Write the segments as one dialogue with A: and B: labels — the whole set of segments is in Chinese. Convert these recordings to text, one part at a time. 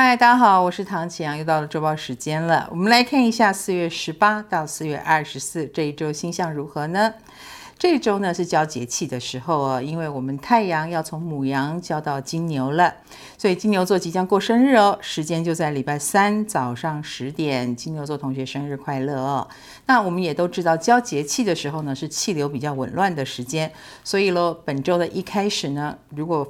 A: 嗨，大家好，我是唐启阳，又到了周报时间了。我们来看一下四月十八到四月二十四这一周星象如何呢？这周呢是交节气的时候哦，因为我们太阳要从母羊交到金牛了，所以金牛座即将过生日哦，时间就在礼拜三早上十点。金牛座同学生日快乐哦！那我们也都知道，交节气的时候呢是气流比较紊乱的时间，所以喽，本周的一开始呢，如果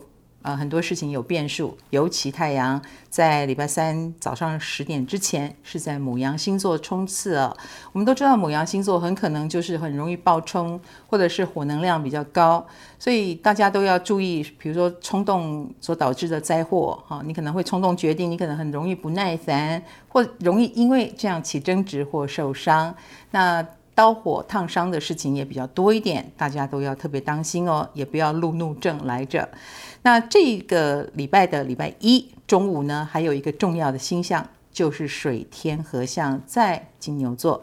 A: 呃，很多事情有变数，尤其太阳在礼拜三早上十点之前是在母羊星座冲刺啊。我们都知道母羊星座很可能就是很容易暴冲，或者是火能量比较高，所以大家都要注意，比如说冲动所导致的灾祸哈，你可能会冲动决定，你可能很容易不耐烦，或容易因为这样起争执或受伤。那刀火烫伤的事情也比较多一点，大家都要特别当心哦，也不要路怒症来着。那这个礼拜的礼拜一中午呢，还有一个重要的星象，就是水天合相在金牛座，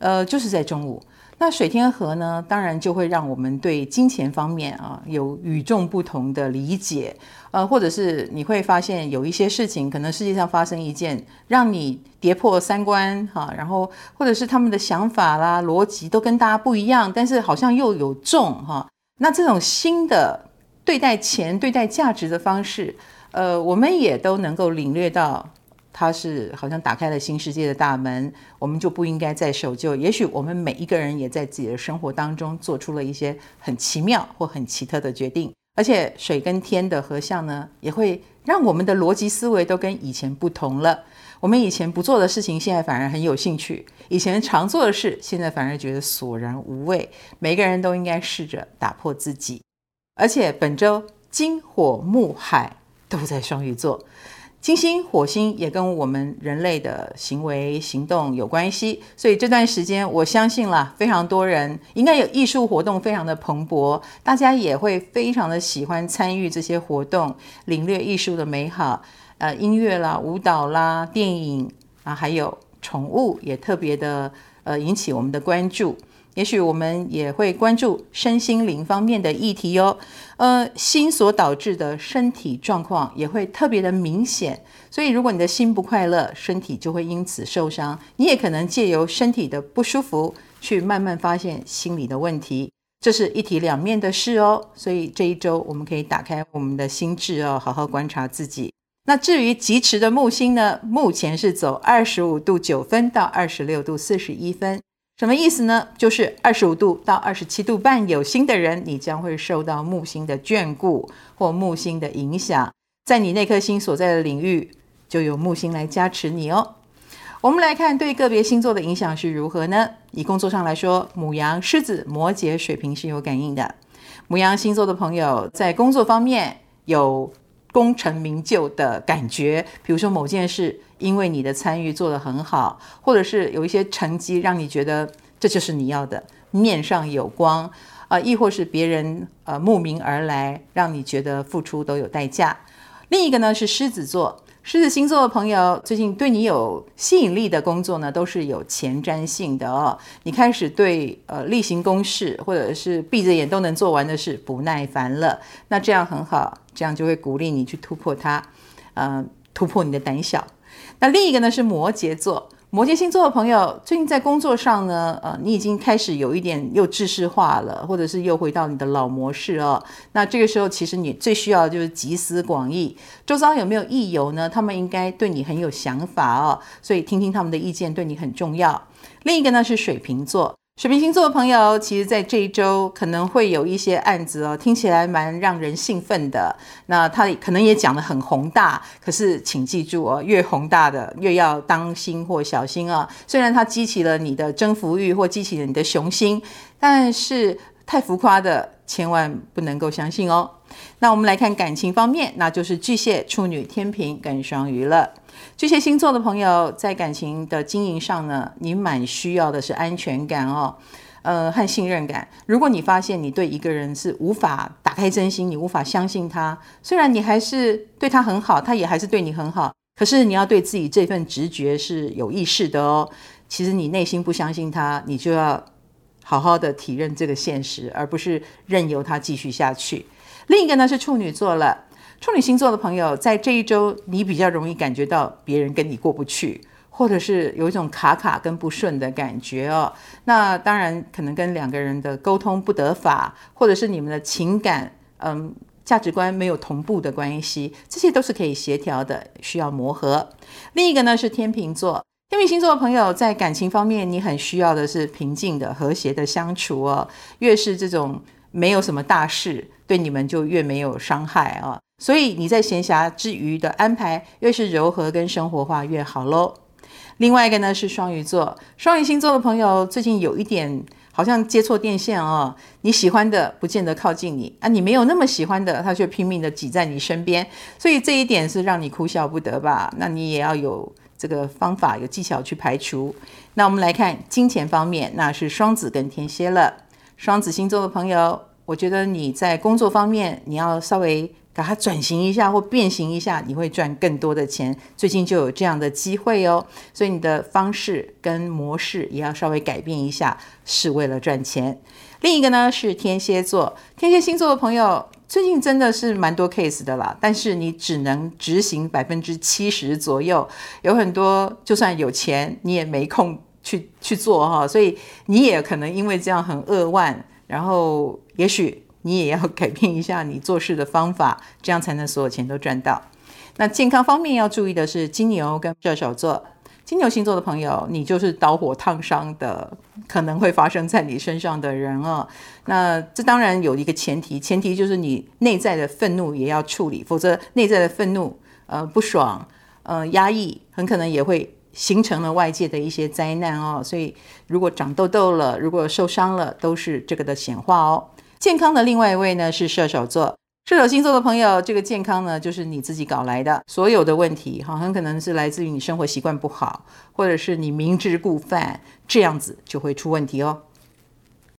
A: 呃，就是在中午。那水天合呢，当然就会让我们对金钱方面啊有与众不同的理解，呃，或者是你会发现有一些事情，可能世界上发生一件让你跌破三观哈、然后或者是他们的想法啦、逻辑都跟大家不一样，但是好像又有中哈、那这种新的。对待钱、对待价值的方式，呃，我们也都能够领略到，它是好像打开了新世界的大门，我们就不应该再守旧。也许我们每一个人也在自己的生活当中做出了一些很奇妙或很奇特的决定，而且水跟天的合相呢，也会让我们的逻辑思维都跟以前不同了。我们以前不做的事情，现在反而很有兴趣；以前常做的事，现在反而觉得索然无味。每个人都应该试着打破自己。而且本周金火木海都在双鱼座，金星、火星也跟我们人类的行为行动有关系，所以这段时间我相信啦，非常多人应该有艺术活动非常的蓬勃，大家也会非常的喜欢参与这些活动，领略艺术的美好，呃，音乐啦、舞蹈啦、电影啊，还有宠物也特别的呃引起我们的关注。也许我们也会关注身心灵方面的议题哦，呃，心所导致的身体状况也会特别的明显。所以，如果你的心不快乐，身体就会因此受伤。你也可能借由身体的不舒服，去慢慢发现心理的问题。这是一体两面的事哦。所以这一周我们可以打开我们的心智哦，好好观察自己。那至于疾驰的木星呢，目前是走二十五度九分到二十六度四十一分。什么意思呢？就是二十五度到二十七度半有星的人，你将会受到木星的眷顾或木星的影响，在你那颗星所在的领域，就有木星来加持你哦。我们来看对个别星座的影响是如何呢？以工作上来说，母羊、狮子、摩羯、水瓶是有感应的。母羊星座的朋友在工作方面有功成名就的感觉，比如说某件事，因为你的参与做得很好，或者是有一些成绩让你觉得这就是你要的，面上有光啊、亦或是别人呃慕名而来，让你觉得付出都有代价。另一个呢是狮子座。狮子星座的朋友，最近对你有吸引力的工作呢，都是有前瞻性的哦。你开始对呃例行公事或者是闭着眼都能做完的事不耐烦了，那这样很好，这样就会鼓励你去突破它，呃，突破你的胆小。那另一个呢是摩羯座。摩羯星座的朋友，最近在工作上呢，呃，你已经开始有一点又制式化了，或者是又回到你的老模式哦。那这个时候，其实你最需要的就是集思广益，周遭有没有益友呢？他们应该对你很有想法哦，所以听听他们的意见对你很重要。另一个呢是水瓶座。水瓶星座的朋友，其实，在这一周可能会有一些案子哦，听起来蛮让人兴奋的。那他可能也讲得很宏大，可是请记住哦，越宏大的越要当心或小心啊。虽然它激起了你的征服欲或激起了你的雄心，但是太浮夸的千万不能够相信哦。那我们来看感情方面，那就是巨蟹、处女、天秤跟双鱼了。巨蟹星座的朋友在感情的经营上呢，你蛮需要的是安全感哦，呃，和信任感。如果你发现你对一个人是无法打开真心，你无法相信他，虽然你还是对他很好，他也还是对你很好，可是你要对自己这份直觉是有意识的哦。其实你内心不相信他，你就要好好的体认这个现实，而不是任由它继续下去。另一个呢是处女座了。处女星座的朋友，在这一周你比较容易感觉到别人跟你过不去，或者是有一种卡卡跟不顺的感觉哦。那当然可能跟两个人的沟通不得法，或者是你们的情感嗯价值观没有同步的关系，这些都是可以协调的，需要磨合。另一个呢是天秤座。天秤星座的朋友在感情方面，你很需要的是平静的、和谐的相处哦。越是这种没有什么大事，对你们就越没有伤害啊。所以你在闲暇之余的安排，越是柔和跟生活化越好喽。另外一个呢是双鱼座，双鱼星座的朋友最近有一点好像接错电线哦。你喜欢的不见得靠近你啊，你没有那么喜欢的，他却拼命的挤在你身边，所以这一点是让你哭笑不得吧？那你也要有。这个方法有技巧去排除。那我们来看金钱方面，那是双子跟天蝎了。双子星座的朋友，我觉得你在工作方面，你要稍微给它转型一下或变形一下，你会赚更多的钱。最近就有这样的机会哦，所以你的方式跟模式也要稍微改变一下，是为了赚钱。另一个呢是天蝎座，天蝎星座的朋友。最近真的是蛮多 case 的啦，但是你只能执行百分之七十左右，有很多就算有钱，你也没空去去做哈，所以你也可能因为这样很扼腕，然后也许你也要改变一下你做事的方法，这样才能所有钱都赚到。那健康方面要注意的是金牛跟射手座。金牛星座的朋友，你就是导火烫伤的，可能会发生在你身上的人哦。那这当然有一个前提，前提就是你内在的愤怒也要处理，否则内在的愤怒、呃不爽、呃压抑，很可能也会形成了外界的一些灾难哦。所以如果长痘痘了，如果受伤了，都是这个的显化哦。健康的另外一位呢是射手座。射手星座的朋友，这个健康呢，就是你自己搞来的。所有的问题，哈，很可能是来自于你生活习惯不好，或者是你明知故犯，这样子就会出问题哦。